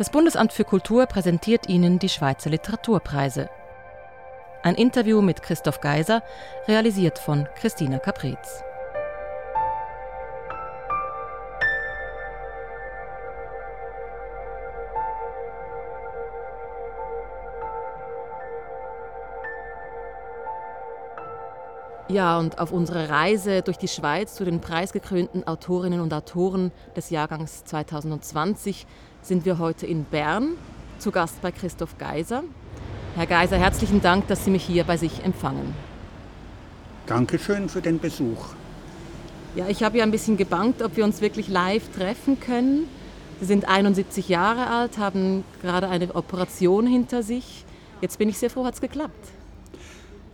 Das Bundesamt für Kultur präsentiert Ihnen die Schweizer Literaturpreise. Ein Interview mit Christoph Geiser, realisiert von Christina Capriz. Ja, und auf unserer Reise durch die Schweiz zu den preisgekrönten Autorinnen und Autoren des Jahrgangs 2020 sind wir heute in Bern, zu Gast bei Christoph Geiser. Herr Geiser, herzlichen Dank, dass Sie mich hier bei sich empfangen. Dankeschön für den Besuch. Ja, ich habe ja ein bisschen gebankt, ob wir uns wirklich live treffen können. Sie sind 71 Jahre alt, haben gerade eine Operation hinter sich. Jetzt bin ich sehr froh, hat es geklappt.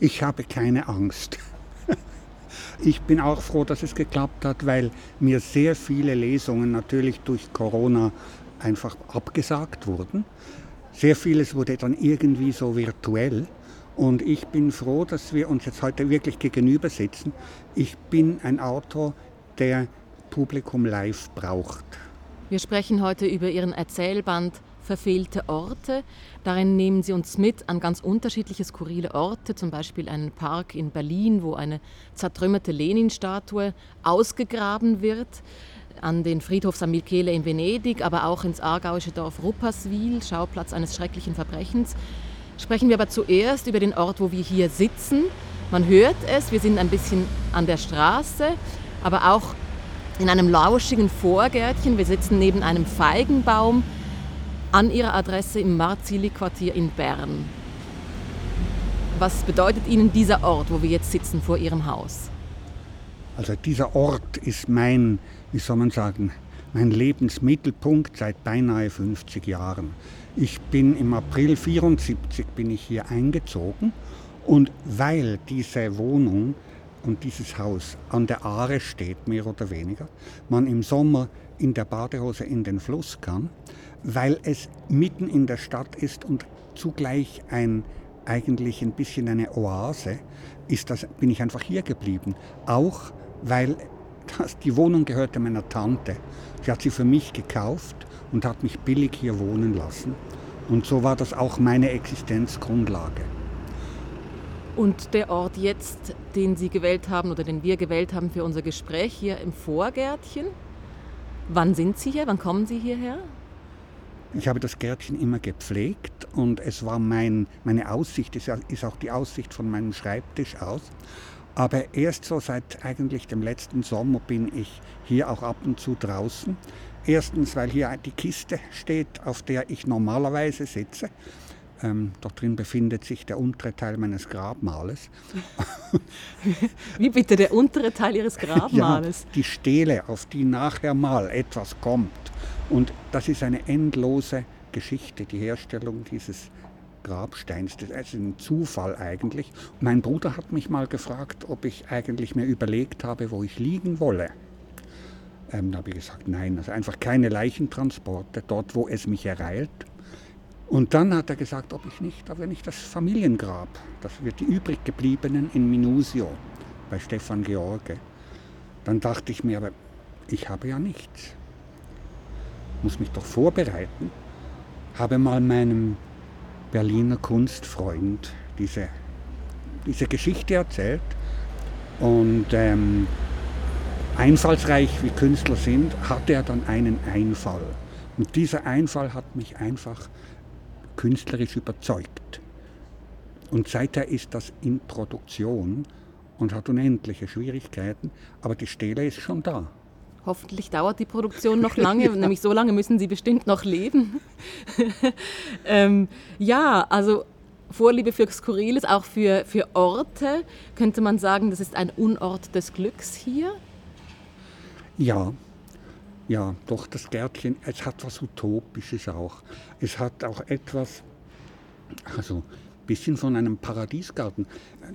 Ich habe keine Angst. Ich bin auch froh, dass es geklappt hat, weil mir sehr viele Lesungen natürlich durch Corona einfach abgesagt wurden. Sehr vieles wurde dann irgendwie so virtuell. Und ich bin froh, dass wir uns jetzt heute wirklich gegenüber sitzen. Ich bin ein Autor, der Publikum live braucht. Wir sprechen heute über Ihren Erzählband verfehlte Orte. Darin nehmen sie uns mit an ganz unterschiedliche skurrile Orte, zum Beispiel einen Park in Berlin, wo eine zertrümmerte Lenin-Statue ausgegraben wird, an den Friedhof San Michele in Venedig, aber auch ins aargauische Dorf Rupperswil, Schauplatz eines schrecklichen Verbrechens. Sprechen wir aber zuerst über den Ort, wo wir hier sitzen. Man hört es, wir sind ein bisschen an der Straße, aber auch in einem lauschigen Vorgärtchen. Wir sitzen neben einem Feigenbaum an Ihrer Adresse im Marzili-Quartier in Bern. Was bedeutet Ihnen dieser Ort, wo wir jetzt sitzen, vor Ihrem Haus? Also dieser Ort ist mein, wie soll man sagen, mein Lebensmittelpunkt seit beinahe 50 Jahren. Ich bin im April 74 bin ich hier eingezogen und weil diese Wohnung und dieses Haus an der Aare steht, mehr oder weniger, man im Sommer in der Badehose in den Fluss kann, weil es mitten in der Stadt ist und zugleich ein eigentlich ein bisschen eine Oase, ist das, bin ich einfach hier geblieben. Auch weil das, die Wohnung gehörte meiner Tante. Sie hat sie für mich gekauft und hat mich billig hier wohnen lassen. Und so war das auch meine Existenzgrundlage. Und der Ort jetzt, den Sie gewählt haben oder den wir gewählt haben für unser Gespräch hier im Vorgärtchen, wann sind Sie hier? Wann kommen Sie hierher? Ich habe das Gärtchen immer gepflegt und es war mein, meine Aussicht, es ist auch die Aussicht von meinem Schreibtisch aus. Aber erst so seit eigentlich dem letzten Sommer bin ich hier auch ab und zu draußen. Erstens, weil hier die Kiste steht, auf der ich normalerweise sitze. Ähm, dort drin befindet sich der untere Teil meines Grabmales. Wie bitte der untere Teil Ihres Grabmales? Ja, die Stele, auf die nachher mal etwas kommt. Und das ist eine endlose Geschichte, die Herstellung dieses Grabsteins. Das ist ein Zufall eigentlich. Mein Bruder hat mich mal gefragt, ob ich eigentlich mir überlegt habe, wo ich liegen wolle. Ähm, da habe ich gesagt, nein, also einfach keine Leichentransporte, dort, wo es mich ereilt. Und dann hat er gesagt, ob ich nicht, aber nicht das Familiengrab, das wird die übrig gebliebenen in Minusio bei Stefan George. Dann dachte ich mir, aber ich habe ja nichts muss mich doch vorbereiten, habe mal meinem Berliner Kunstfreund diese, diese Geschichte erzählt und ähm, einfallsreich wie Künstler sind, hatte er dann einen Einfall. Und dieser Einfall hat mich einfach künstlerisch überzeugt. Und seither ist das in Produktion und hat unendliche Schwierigkeiten, aber die Stele ist schon da. Hoffentlich dauert die Produktion noch lange, ja. nämlich so lange müssen Sie bestimmt noch leben. ähm, ja, also Vorliebe für Skurriles, auch für, für Orte. Könnte man sagen, das ist ein Unort des Glücks hier? Ja, ja, doch das Gärtchen, es hat was Utopisches auch. Es hat auch etwas, also ein bisschen von einem Paradiesgarten.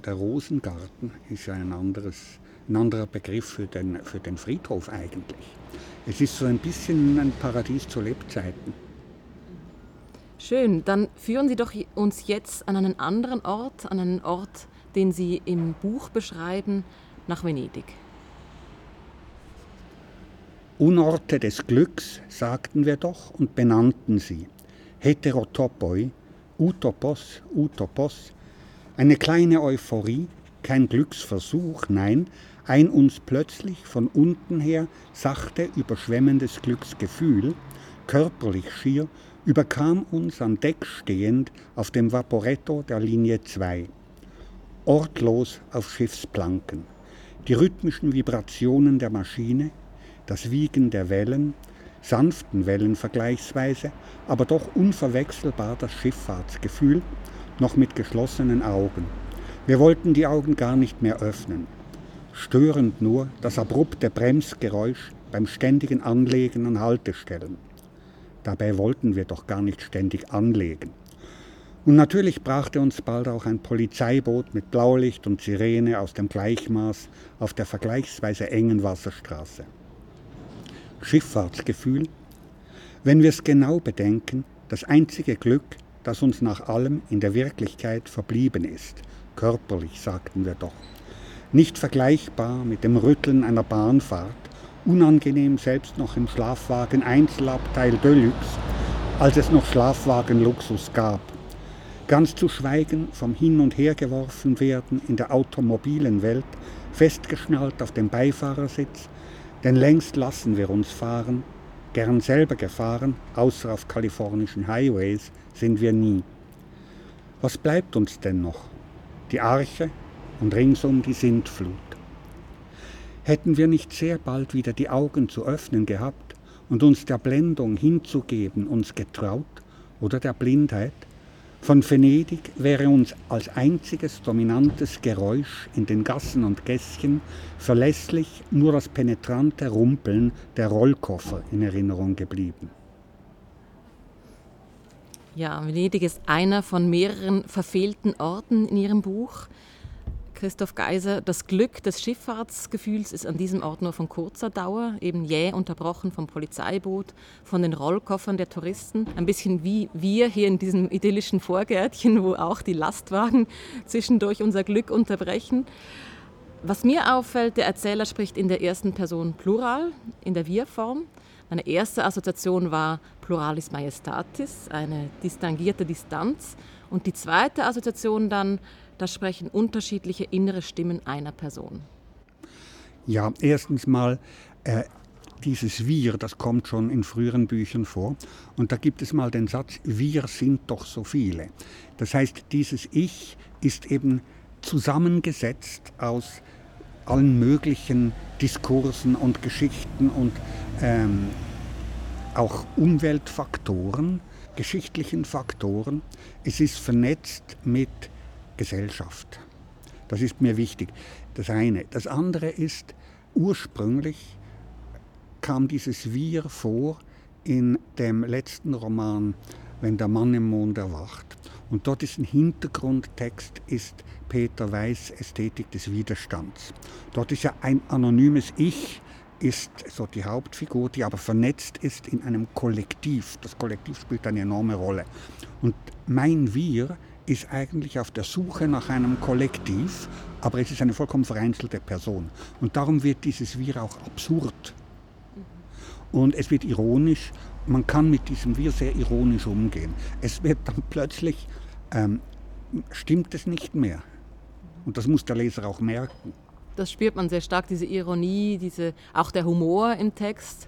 Der Rosengarten ist ja ein anderes ein anderer Begriff für den, für den Friedhof eigentlich. Es ist so ein bisschen ein Paradies zu Lebzeiten. Schön, dann führen Sie doch uns jetzt an einen anderen Ort, an einen Ort, den Sie im Buch beschreiben, nach Venedig. Unorte des Glücks, sagten wir doch und benannten sie. Heterotopoi, Utopos, Utopos, eine kleine Euphorie, kein Glücksversuch, nein, ein uns plötzlich von unten her sachte überschwemmendes Glücksgefühl, körperlich schier, überkam uns an Deck stehend auf dem Vaporetto der Linie 2. Ortlos auf Schiffsplanken. Die rhythmischen Vibrationen der Maschine, das Wiegen der Wellen, sanften Wellen vergleichsweise, aber doch unverwechselbar das Schifffahrtsgefühl, noch mit geschlossenen Augen. Wir wollten die Augen gar nicht mehr öffnen. Störend nur das abrupte Bremsgeräusch beim ständigen Anlegen an Haltestellen. Dabei wollten wir doch gar nicht ständig anlegen. Und natürlich brachte uns bald auch ein Polizeiboot mit Blaulicht und Sirene aus dem Gleichmaß auf der vergleichsweise engen Wasserstraße. Schifffahrtsgefühl? Wenn wir es genau bedenken, das einzige Glück, das uns nach allem in der Wirklichkeit verblieben ist, körperlich sagten wir doch. Nicht vergleichbar mit dem Rütteln einer Bahnfahrt, unangenehm selbst noch im Schlafwagen Einzelabteil Deluxe, als es noch Schlafwagenluxus gab. Ganz zu schweigen vom Hin- und Hergeworfen werden in der automobilen Welt, festgeschnallt auf dem Beifahrersitz, denn längst lassen wir uns fahren, gern selber gefahren, außer auf kalifornischen Highways sind wir nie. Was bleibt uns denn noch? Die Arche und ringsum die Sintflut. Hätten wir nicht sehr bald wieder die Augen zu öffnen gehabt und uns der Blendung hinzugeben uns getraut oder der Blindheit, von Venedig wäre uns als einziges dominantes Geräusch in den Gassen und Gässchen verlässlich nur das penetrante Rumpeln der Rollkoffer in Erinnerung geblieben. Ja, Venedig ist einer von mehreren verfehlten Orten in Ihrem Buch. Christoph Geiser, das Glück des Schifffahrtsgefühls ist an diesem Ort nur von kurzer Dauer, eben jäh unterbrochen vom Polizeiboot, von den Rollkoffern der Touristen. Ein bisschen wie wir hier in diesem idyllischen Vorgärtchen, wo auch die Lastwagen zwischendurch unser Glück unterbrechen. Was mir auffällt, der Erzähler spricht in der ersten Person Plural, in der Wir-Form. Meine erste Assoziation war Pluralis Majestatis, eine distinguierte Distanz. Und die zweite Assoziation dann da sprechen unterschiedliche innere Stimmen einer Person. Ja, erstens mal, äh, dieses Wir, das kommt schon in früheren Büchern vor. Und da gibt es mal den Satz, wir sind doch so viele. Das heißt, dieses Ich ist eben zusammengesetzt aus allen möglichen Diskursen und Geschichten und ähm, auch Umweltfaktoren, geschichtlichen Faktoren. Es ist vernetzt mit Gesellschaft. Das ist mir wichtig. Das eine. Das andere ist, ursprünglich kam dieses Wir vor in dem letzten Roman, Wenn der Mann im Mond erwacht. Und dort ist ein Hintergrundtext, ist Peter Weiß Ästhetik des Widerstands. Dort ist ja ein anonymes Ich, ist so die Hauptfigur, die aber vernetzt ist in einem Kollektiv. Das Kollektiv spielt eine enorme Rolle. Und mein Wir ist eigentlich auf der Suche nach einem Kollektiv, aber es ist eine vollkommen vereinzelte Person. Und darum wird dieses Wir auch absurd. Und es wird ironisch, man kann mit diesem Wir sehr ironisch umgehen. Es wird dann plötzlich, ähm, stimmt es nicht mehr. Und das muss der Leser auch merken. Das spürt man sehr stark, diese Ironie, diese, auch der Humor im Text.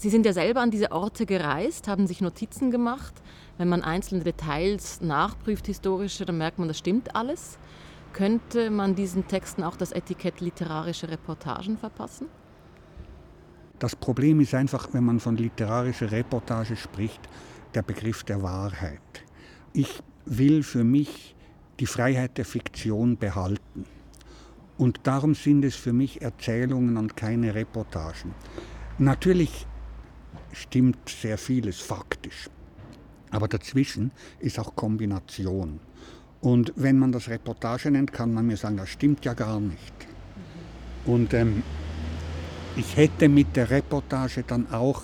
Sie sind ja selber an diese Orte gereist, haben sich Notizen gemacht. Wenn man einzelne Details nachprüft, historische, dann merkt man, das stimmt alles. Könnte man diesen Texten auch das Etikett literarische Reportagen verpassen? Das Problem ist einfach, wenn man von literarischer Reportage spricht, der Begriff der Wahrheit. Ich will für mich die Freiheit der Fiktion behalten. Und darum sind es für mich Erzählungen und keine Reportagen. Natürlich stimmt sehr vieles faktisch. Aber dazwischen ist auch Kombination. Und wenn man das Reportage nennt, kann man mir sagen, das stimmt ja gar nicht. Und ähm, ich hätte mit der Reportage dann auch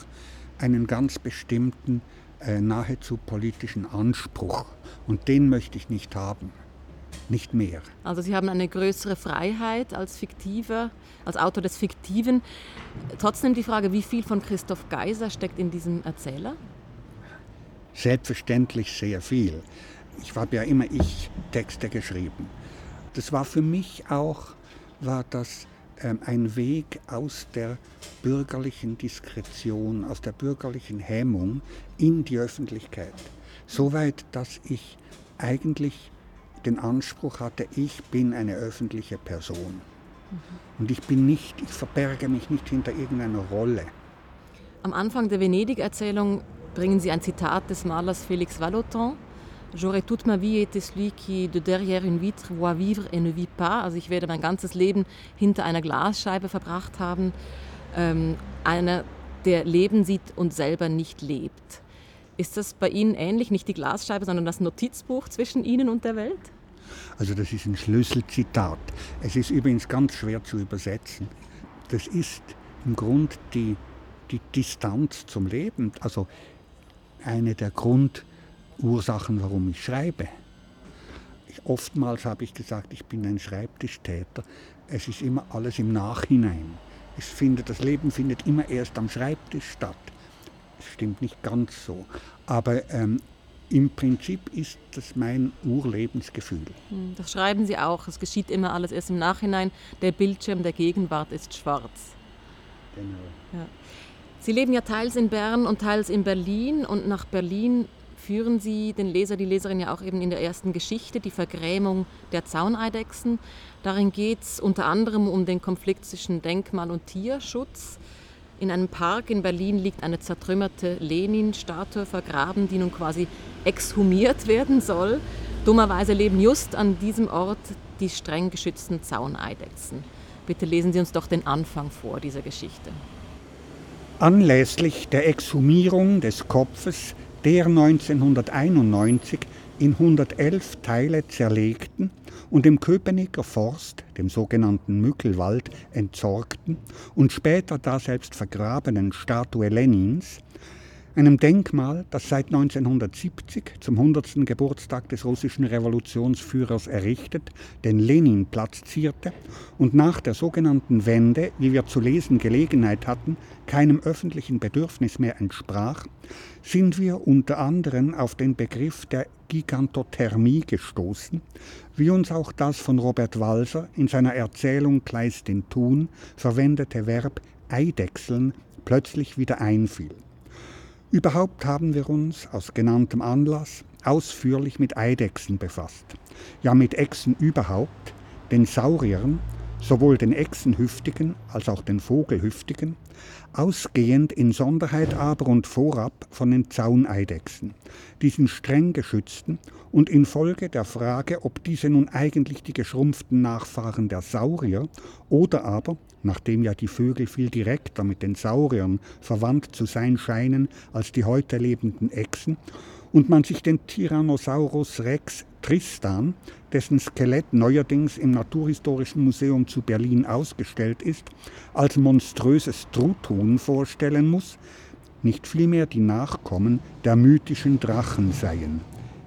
einen ganz bestimmten, äh, nahezu politischen Anspruch. Und den möchte ich nicht haben. Nicht mehr. Also Sie haben eine größere Freiheit als Fiktiver, als Autor des Fiktiven. Trotzdem die Frage, wie viel von Christoph Geiser steckt in diesem Erzähler? selbstverständlich sehr viel. Ich habe ja immer ich Texte geschrieben. Das war für mich auch, war das ähm, ein Weg aus der bürgerlichen Diskretion, aus der bürgerlichen Hemmung in die Öffentlichkeit. Soweit, dass ich eigentlich den Anspruch hatte, ich bin eine öffentliche Person. Und ich bin nicht, ich verberge mich nicht hinter irgendeiner Rolle. Am Anfang der Venedig-Erzählung bringen Sie ein Zitat des Malers Félix Vallotton. J'aurais toute ma vie été celui qui de derrière une vitre voit vivre et ne vit pas. Also ich werde mein ganzes Leben hinter einer Glasscheibe verbracht haben. Ähm, einer, der Leben sieht und selber nicht lebt. Ist das bei Ihnen ähnlich? Nicht die Glasscheibe, sondern das Notizbuch zwischen Ihnen und der Welt? Also das ist ein Schlüsselzitat. Es ist übrigens ganz schwer zu übersetzen. Das ist im Grund die, die Distanz zum Leben, also eine der Grundursachen, warum ich schreibe. Ich, oftmals habe ich gesagt, ich bin ein Schreibtischtäter. Es ist immer alles im Nachhinein. Ich finde, das Leben findet immer erst am Schreibtisch statt. Stimmt nicht ganz so. Aber ähm, im Prinzip ist das mein Urlebensgefühl. Hm, das schreiben Sie auch. Es geschieht immer alles erst im Nachhinein. Der Bildschirm der Gegenwart ist schwarz. Genau. Ja. Sie leben ja teils in Bern und teils in Berlin. Und nach Berlin führen Sie den Leser, die Leserin ja auch eben in der ersten Geschichte, die Vergrämung der Zauneidechsen. Darin geht es unter anderem um den Konflikt zwischen Denkmal und Tierschutz. In einem Park in Berlin liegt eine zertrümmerte Lenin-Statue vergraben, die nun quasi exhumiert werden soll. Dummerweise leben just an diesem Ort die streng geschützten Zauneidechsen. Bitte lesen Sie uns doch den Anfang vor dieser Geschichte. Anlässlich der Exhumierung des Kopfes der 1991 in 111 Teile zerlegten und im Köpenicker Forst, dem sogenannten Mückelwald, entsorgten und später daselbst vergrabenen Statue Lenins, einem Denkmal, das seit 1970 zum 100. Geburtstag des russischen Revolutionsführers errichtet, den Leninplatz zierte und nach der sogenannten Wende, wie wir zu lesen Gelegenheit hatten, keinem öffentlichen Bedürfnis mehr entsprach, sind wir unter anderem auf den Begriff der Gigantothermie gestoßen, wie uns auch das von Robert Walser in seiner Erzählung Kleist den Thun verwendete Verb Eidechseln plötzlich wieder einfiel. Überhaupt haben wir uns aus genanntem Anlass ausführlich mit Eidechsen befasst, ja mit Echsen überhaupt, den Sauriern, sowohl den Echsenhüftigen als auch den Vogelhüftigen, ausgehend in Sonderheit aber und vorab von den Zauneidechsen, diesen streng geschützten und infolge der Frage, ob diese nun eigentlich die geschrumpften Nachfahren der Saurier oder aber, nachdem ja die Vögel viel direkter mit den Sauriern verwandt zu sein scheinen als die heute lebenden Echsen, und man sich den Tyrannosaurus Rex Tristan, dessen Skelett neuerdings im Naturhistorischen Museum zu Berlin ausgestellt ist, als monströses Truthuhn vorstellen muss, nicht vielmehr die Nachkommen der mythischen Drachen seien.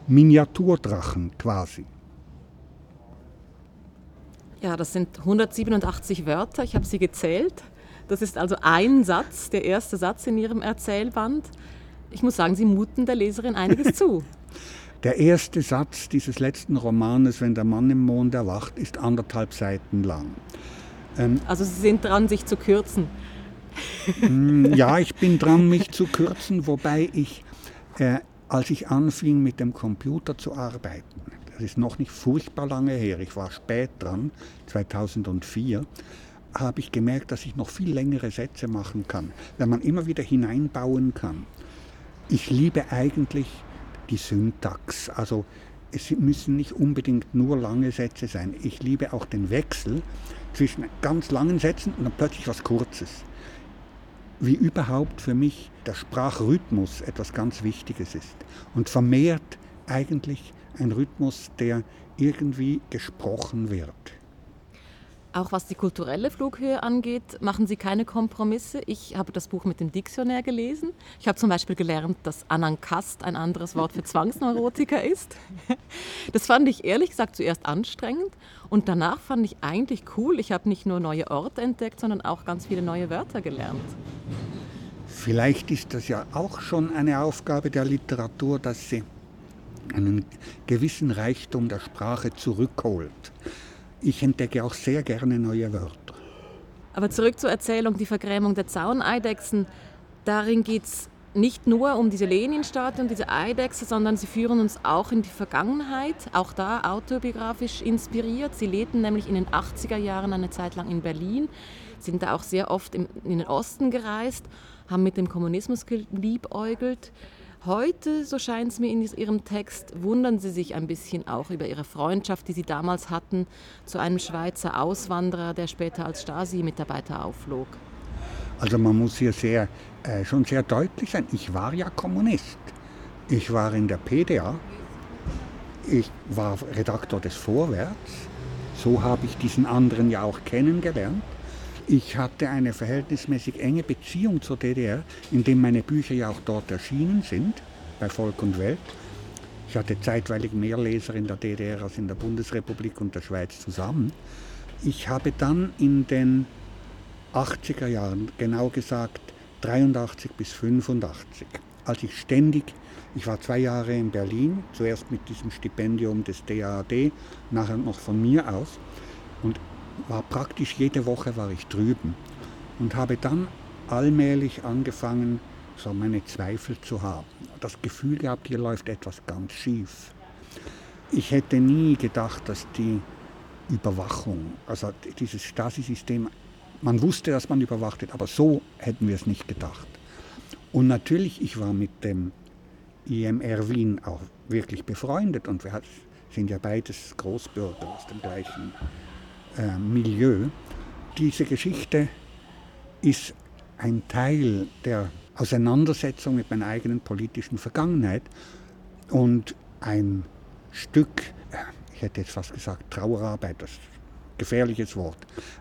Miniaturdrachen quasi. Ja, das sind 187 Wörter, ich habe sie gezählt. Das ist also ein Satz, der erste Satz in Ihrem Erzählband. Ich muss sagen, Sie muten der Leserin einiges zu. Der erste Satz dieses letzten Romanes, Wenn der Mann im Mond erwacht, ist anderthalb Seiten lang. Ähm, also Sie sind dran, sich zu kürzen. Mm, ja, ich bin dran, mich zu kürzen, wobei ich, äh, als ich anfing mit dem Computer zu arbeiten, das ist noch nicht furchtbar lange her, ich war spät dran, 2004, habe ich gemerkt, dass ich noch viel längere Sätze machen kann, wenn man immer wieder hineinbauen kann. Ich liebe eigentlich die Syntax. Also es müssen nicht unbedingt nur lange Sätze sein. Ich liebe auch den Wechsel zwischen ganz langen Sätzen und dann plötzlich was Kurzes. Wie überhaupt für mich der Sprachrhythmus etwas ganz Wichtiges ist und vermehrt eigentlich ein Rhythmus, der irgendwie gesprochen wird. Auch was die kulturelle Flughöhe angeht, machen Sie keine Kompromisse. Ich habe das Buch mit dem Diktionär gelesen. Ich habe zum Beispiel gelernt, dass Anankast ein anderes Wort für Zwangsneurotiker ist. Das fand ich ehrlich gesagt zuerst anstrengend und danach fand ich eigentlich cool. Ich habe nicht nur neue Orte entdeckt, sondern auch ganz viele neue Wörter gelernt. Vielleicht ist das ja auch schon eine Aufgabe der Literatur, dass sie einen gewissen Reichtum der Sprache zurückholt. Ich entdecke auch sehr gerne neue Wörter. Aber zurück zur Erzählung, die Vergrämung der Zauneidechsen. Darin geht es nicht nur um diese Leninstatue und diese Eidechse, sondern sie führen uns auch in die Vergangenheit, auch da autobiografisch inspiriert. Sie lebten nämlich in den 80er Jahren eine Zeit lang in Berlin, sind da auch sehr oft in den Osten gereist, haben mit dem Kommunismus geliebäugelt. Heute, so scheint es mir in Ihrem Text, wundern Sie sich ein bisschen auch über Ihre Freundschaft, die Sie damals hatten zu einem Schweizer Auswanderer, der später als Stasi-Mitarbeiter aufflog. Also man muss hier sehr, äh, schon sehr deutlich sein, ich war ja Kommunist. Ich war in der PDA, ich war Redaktor des Vorwärts, so habe ich diesen anderen ja auch kennengelernt. Ich hatte eine verhältnismäßig enge Beziehung zur DDR, indem meine Bücher ja auch dort erschienen sind, bei Volk und Welt. Ich hatte zeitweilig mehr Leser in der DDR als in der Bundesrepublik und der Schweiz zusammen. Ich habe dann in den 80er Jahren, genau gesagt 83 bis 85, als ich ständig, ich war zwei Jahre in Berlin, zuerst mit diesem Stipendium des DAAD, nachher noch von mir aus und war praktisch jede Woche war ich drüben und habe dann allmählich angefangen, so meine Zweifel zu haben. Das Gefühl gehabt, hier läuft etwas ganz schief. Ich hätte nie gedacht, dass die Überwachung, also dieses Stasi-System man wusste, dass man überwacht wird, aber so hätten wir es nicht gedacht. Und natürlich, ich war mit dem IMR Wien auch wirklich befreundet und wir sind ja beides Großbürger aus dem gleichen äh, Milieu. Diese Geschichte ist ein Teil der Auseinandersetzung mit meiner eigenen politischen Vergangenheit und ein Stück, äh, ich hätte jetzt fast gesagt Trauerarbeit, das gefährliches Wort,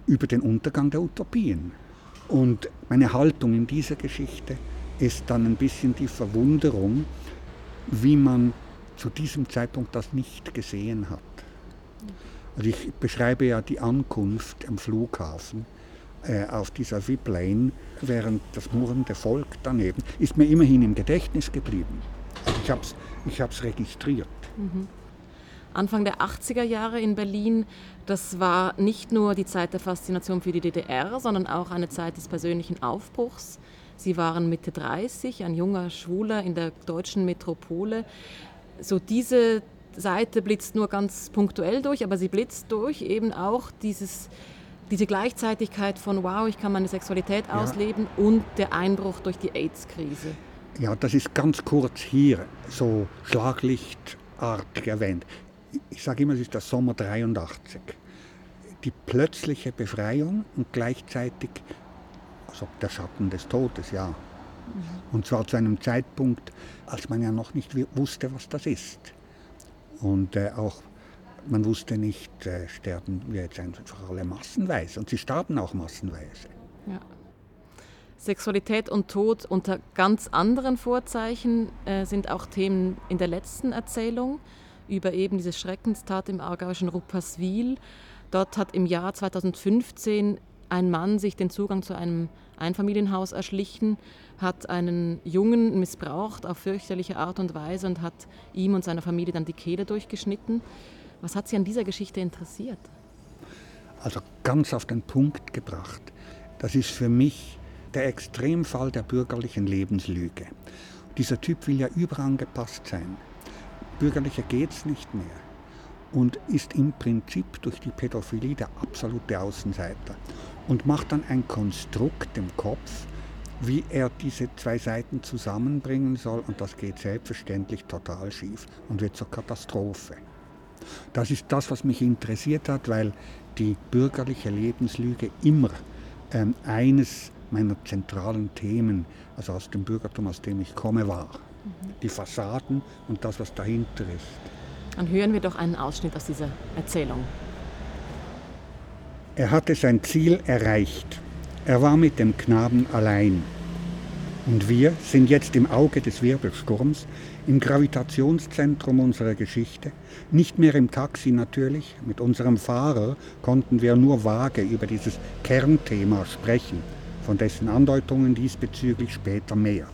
über den Untergang der Utopien. Und meine Haltung in dieser Geschichte ist dann ein bisschen die Verwunderung, wie man zu diesem Zeitpunkt das nicht gesehen hat. Also ich beschreibe ja die Ankunft am Flughafen äh, auf dieser VIP-Lane, während das murrende Volk daneben ist mir immerhin im Gedächtnis geblieben. Also ich habe es ich hab's registriert. Mhm. Anfang der 80er Jahre in Berlin, das war nicht nur die Zeit der Faszination für die DDR, sondern auch eine Zeit des persönlichen Aufbruchs. Sie waren Mitte 30, ein junger Schwuler in der deutschen Metropole. So diese Seite blitzt nur ganz punktuell durch, aber sie blitzt durch eben auch dieses, diese Gleichzeitigkeit von, wow, ich kann meine Sexualität ja. ausleben und der Einbruch durch die AIDS-Krise. Ja, das ist ganz kurz hier so schlaglichtartig erwähnt ich sage immer, es ist der Sommer 83. Die plötzliche Befreiung und gleichzeitig also der Schatten des Todes, ja. Mhm. Und zwar zu einem Zeitpunkt, als man ja noch nicht wusste, was das ist. Und äh, auch man wusste nicht, äh, sterben wir jetzt einfach alle massenweise. Und sie starben auch massenweise. Ja. Sexualität und Tod unter ganz anderen Vorzeichen äh, sind auch Themen in der letzten Erzählung über eben diese Schreckenstat im aargauischen Rupperswil. Dort hat im Jahr 2015 ein Mann sich den Zugang zu einem Einfamilienhaus erschlichen, hat einen Jungen missbraucht auf fürchterliche Art und Weise und hat ihm und seiner Familie dann die Kehle durchgeschnitten. Was hat Sie an dieser Geschichte interessiert? Also ganz auf den Punkt gebracht. Das ist für mich der Extremfall der bürgerlichen Lebenslüge. Dieser Typ will ja überangepasst sein. Bürgerlicher geht es nicht mehr und ist im Prinzip durch die Pädophilie der absolute Außenseiter und macht dann ein Konstrukt im Kopf, wie er diese zwei Seiten zusammenbringen soll und das geht selbstverständlich total schief und wird zur Katastrophe. Das ist das, was mich interessiert hat, weil die bürgerliche Lebenslüge immer ähm, eines meiner zentralen Themen, also aus dem Bürgertum, aus dem ich komme, war die Fassaden und das, was dahinter ist. Dann hören wir doch einen Ausschnitt aus dieser Erzählung. Er hatte sein Ziel erreicht. Er war mit dem Knaben allein. Und wir sind jetzt im Auge des Wirbelsturms, im Gravitationszentrum unserer Geschichte, nicht mehr im Taxi natürlich. Mit unserem Fahrer konnten wir nur vage über dieses Kernthema sprechen, von dessen Andeutungen diesbezüglich später mehr.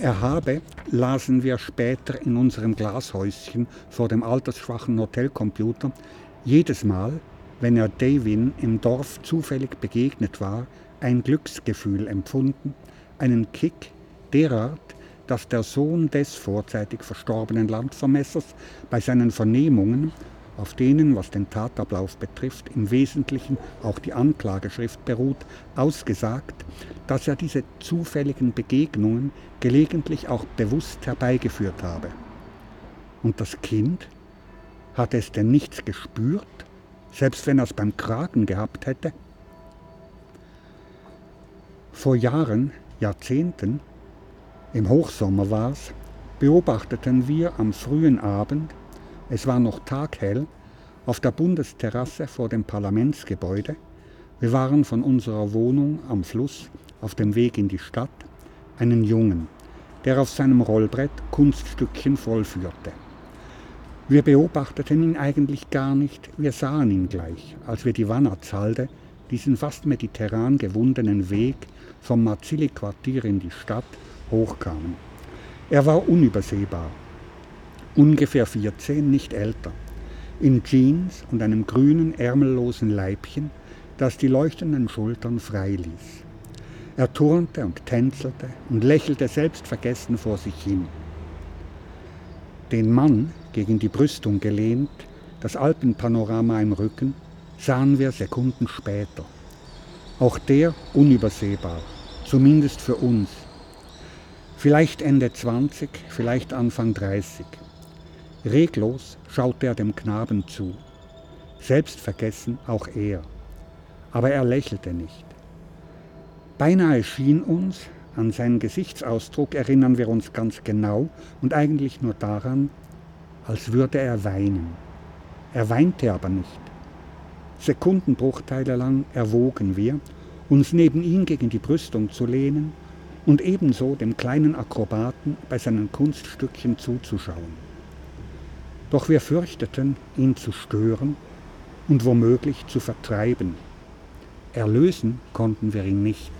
Er habe, lasen wir später in unserem Glashäuschen vor dem altersschwachen Hotelcomputer, jedes Mal, wenn er Davin im Dorf zufällig begegnet war, ein Glücksgefühl empfunden, einen Kick derart, dass der Sohn des vorzeitig verstorbenen Landvermessers bei seinen Vernehmungen, auf denen, was den Tatablauf betrifft, im Wesentlichen auch die Anklageschrift beruht, ausgesagt, dass er diese zufälligen Begegnungen gelegentlich auch bewusst herbeigeführt habe. Und das Kind? Hatte es denn nichts gespürt, selbst wenn er es beim Kragen gehabt hätte? Vor Jahren, Jahrzehnten im Hochsommer war es, beobachteten wir am frühen Abend, es war noch taghell, auf der Bundesterrasse vor dem Parlamentsgebäude, wir waren von unserer Wohnung am Fluss auf dem Weg in die Stadt, einen Jungen, der auf seinem Rollbrett Kunststückchen vollführte. Wir beobachteten ihn eigentlich gar nicht, wir sahen ihn gleich, als wir die Wannerzhalde, diesen fast mediterran gewundenen Weg vom Marzilli-Quartier in die Stadt, hochkamen. Er war unübersehbar, ungefähr 14, nicht älter, in Jeans und einem grünen, ärmellosen Leibchen, das die leuchtenden Schultern frei ließ. Er turnte und tänzelte und lächelte selbstvergessen vor sich hin. Den Mann, gegen die Brüstung gelehnt, das Alpenpanorama im Rücken, sahen wir Sekunden später. Auch der unübersehbar, zumindest für uns, Vielleicht Ende 20, vielleicht Anfang 30. Reglos schaute er dem Knaben zu. Selbstvergessen auch er. Aber er lächelte nicht. Beinahe schien uns, an seinen Gesichtsausdruck erinnern wir uns ganz genau und eigentlich nur daran, als würde er weinen. Er weinte aber nicht. Sekundenbruchteile lang erwogen wir, uns neben ihn gegen die Brüstung zu lehnen und ebenso dem kleinen Akrobaten bei seinen Kunststückchen zuzuschauen. Doch wir fürchteten, ihn zu stören und womöglich zu vertreiben. Erlösen konnten wir ihn nicht.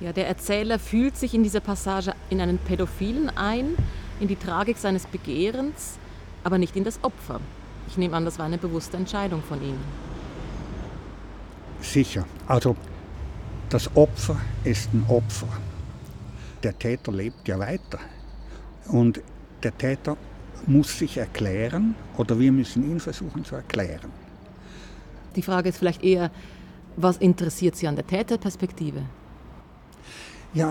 Ja, der Erzähler fühlt sich in dieser Passage in einen Pädophilen ein, in die Tragik seines Begehrens, aber nicht in das Opfer. Ich nehme an, das war eine bewusste Entscheidung von ihm. Sicher. Also das Opfer ist ein Opfer. Der Täter lebt ja weiter. Und der Täter muss sich erklären oder wir müssen ihn versuchen zu erklären. Die Frage ist vielleicht eher, was interessiert Sie an der Täterperspektive? Ja,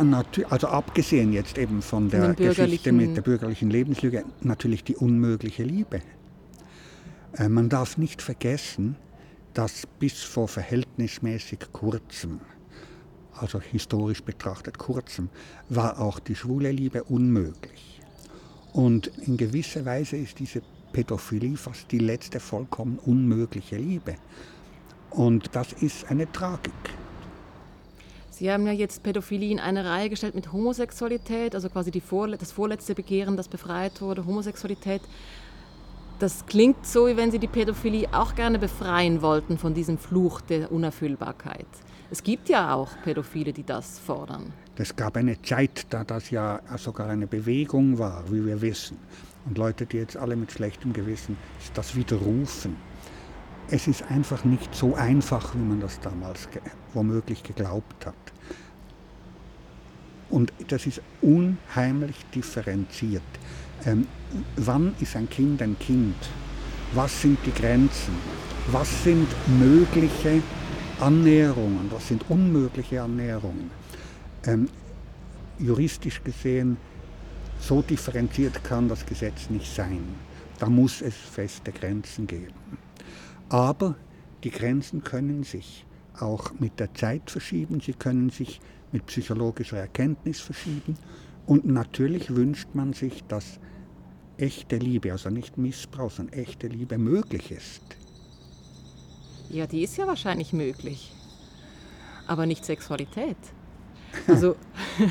also abgesehen jetzt eben von der Geschichte mit der bürgerlichen Lebenslüge, natürlich die unmögliche Liebe. Äh, man darf nicht vergessen, dass bis vor verhältnismäßig kurzem, also historisch betrachtet kurzem, war auch die schwule Liebe unmöglich. Und in gewisser Weise ist diese Pädophilie fast die letzte vollkommen unmögliche Liebe. Und das ist eine Tragik. Sie haben ja jetzt Pädophilie in eine Reihe gestellt mit Homosexualität, also quasi Vorle das vorletzte Begehren, das befreit wurde, Homosexualität. Das klingt so, wie wenn Sie die Pädophilie auch gerne befreien wollten von diesem Fluch der Unerfüllbarkeit. Es gibt ja auch Pädophile, die das fordern. Es gab eine Zeit, da das ja sogar eine Bewegung war, wie wir wissen. Und Leute, die jetzt alle mit schlechtem Gewissen das widerrufen. Es ist einfach nicht so einfach, wie man das damals womöglich geglaubt hat. Und das ist unheimlich differenziert. Ähm, wann ist ein Kind ein Kind? Was sind die Grenzen? Was sind mögliche Annäherungen? Was sind unmögliche Annäherungen? Ähm, juristisch gesehen, so differenziert kann das Gesetz nicht sein. Da muss es feste Grenzen geben. Aber die Grenzen können sich auch mit der Zeit verschieben, sie können sich mit psychologischer Erkenntnis verschieben und natürlich wünscht man sich, dass echte Liebe, also nicht Missbrauch, sondern echte Liebe möglich ist. Ja, die ist ja wahrscheinlich möglich. Aber nicht Sexualität. Also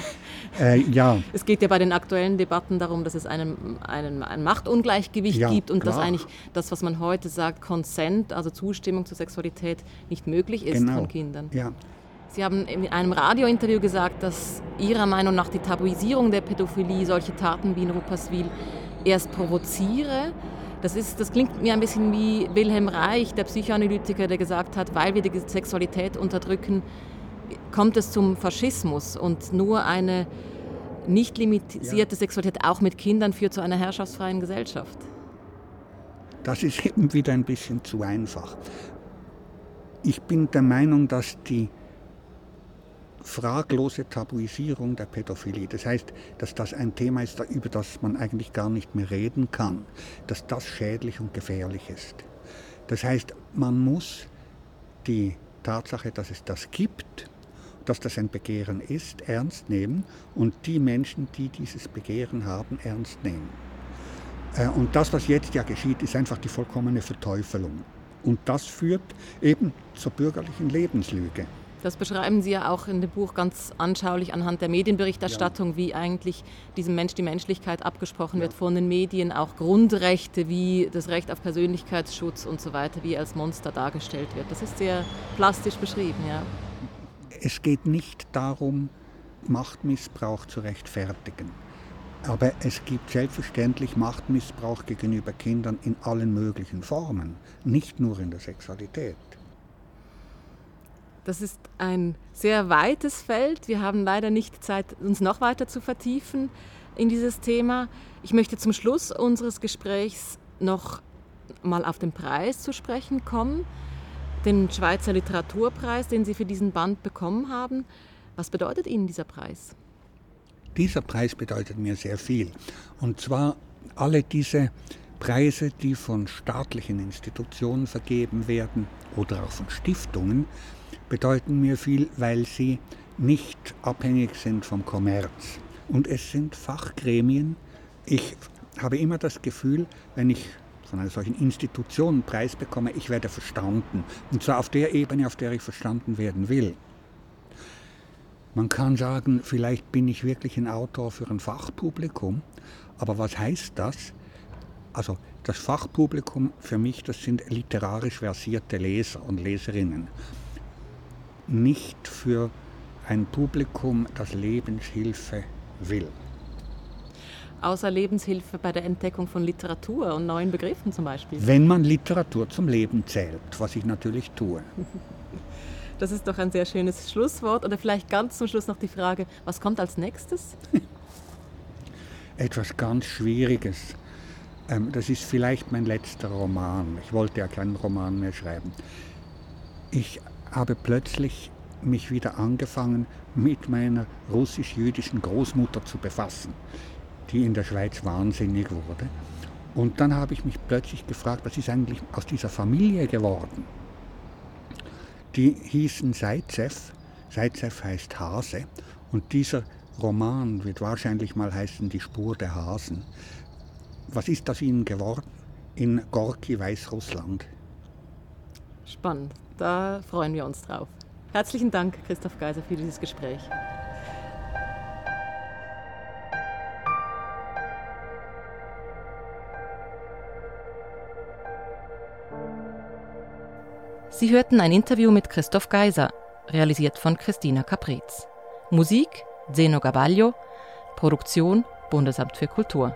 äh, ja. Es geht ja bei den aktuellen Debatten darum, dass es einen, einen, ein Machtungleichgewicht ja, gibt und klar. dass eigentlich das, was man heute sagt, Consent, also Zustimmung zur Sexualität, nicht möglich ist genau. von Kindern. Ja. Sie haben in einem Radiointerview gesagt, dass Ihrer Meinung nach die Tabuisierung der Pädophilie solche Taten wie in Rupperswil erst provoziere. Das, ist, das klingt mir ein bisschen wie Wilhelm Reich, der Psychoanalytiker, der gesagt hat, weil wir die Sexualität unterdrücken, kommt es zum Faschismus und nur eine nicht limitierte ja. Sexualität auch mit Kindern führt zu einer herrschaftsfreien Gesellschaft. Das ist eben wieder ein bisschen zu einfach. Ich bin der Meinung, dass die fraglose Tabuisierung der Pädophilie, das heißt, dass das ein Thema ist, über das man eigentlich gar nicht mehr reden kann, dass das schädlich und gefährlich ist. Das heißt, man muss die Tatsache, dass es das gibt, dass das ein Begehren ist, ernst nehmen und die Menschen, die dieses Begehren haben, ernst nehmen. Äh, und das, was jetzt ja geschieht, ist einfach die vollkommene Verteufelung. Und das führt eben zur bürgerlichen Lebenslüge. Das beschreiben Sie ja auch in dem Buch ganz anschaulich anhand der Medienberichterstattung, ja. wie eigentlich diesem Mensch die Menschlichkeit abgesprochen ja. wird von den Medien, auch Grundrechte wie das Recht auf Persönlichkeitsschutz und so weiter, wie als Monster dargestellt wird. Das ist sehr plastisch beschrieben, ja. Es geht nicht darum, Machtmissbrauch zu rechtfertigen. Aber es gibt selbstverständlich Machtmissbrauch gegenüber Kindern in allen möglichen Formen, nicht nur in der Sexualität. Das ist ein sehr weites Feld. Wir haben leider nicht Zeit, uns noch weiter zu vertiefen in dieses Thema. Ich möchte zum Schluss unseres Gesprächs noch mal auf den Preis zu sprechen kommen den Schweizer Literaturpreis, den Sie für diesen Band bekommen haben. Was bedeutet Ihnen dieser Preis? Dieser Preis bedeutet mir sehr viel. Und zwar alle diese Preise, die von staatlichen Institutionen vergeben werden oder auch von Stiftungen, bedeuten mir viel, weil sie nicht abhängig sind vom Kommerz. Und es sind Fachgremien. Ich habe immer das Gefühl, wenn ich von einer solchen Institution Preis bekomme, ich werde verstanden. Und zwar auf der Ebene, auf der ich verstanden werden will. Man kann sagen, vielleicht bin ich wirklich ein Autor für ein Fachpublikum, aber was heißt das? Also das Fachpublikum für mich, das sind literarisch versierte Leser und Leserinnen. Nicht für ein Publikum, das Lebenshilfe will außer Lebenshilfe bei der Entdeckung von Literatur und neuen Begriffen zum Beispiel? Wenn man Literatur zum Leben zählt, was ich natürlich tue. Das ist doch ein sehr schönes Schlusswort. Oder vielleicht ganz zum Schluss noch die Frage, was kommt als nächstes? Etwas ganz Schwieriges. Ähm, das ist vielleicht mein letzter Roman. Ich wollte ja keinen Roman mehr schreiben. Ich habe plötzlich mich wieder angefangen, mit meiner russisch-jüdischen Großmutter zu befassen die in der Schweiz wahnsinnig wurde. Und dann habe ich mich plötzlich gefragt, was ist eigentlich aus dieser Familie geworden? Die hießen Seitzev, Seitzev heißt Hase, und dieser Roman wird wahrscheinlich mal heißen Die Spur der Hasen. Was ist aus ihnen geworden? In Gorki, Weißrussland. Spannend, da freuen wir uns drauf. Herzlichen Dank, Christoph Geiser, für dieses Gespräch. Sie hörten ein Interview mit Christoph Geiser, realisiert von Christina Capriz. Musik Zeno Gabaglio, Produktion Bundesamt für Kultur.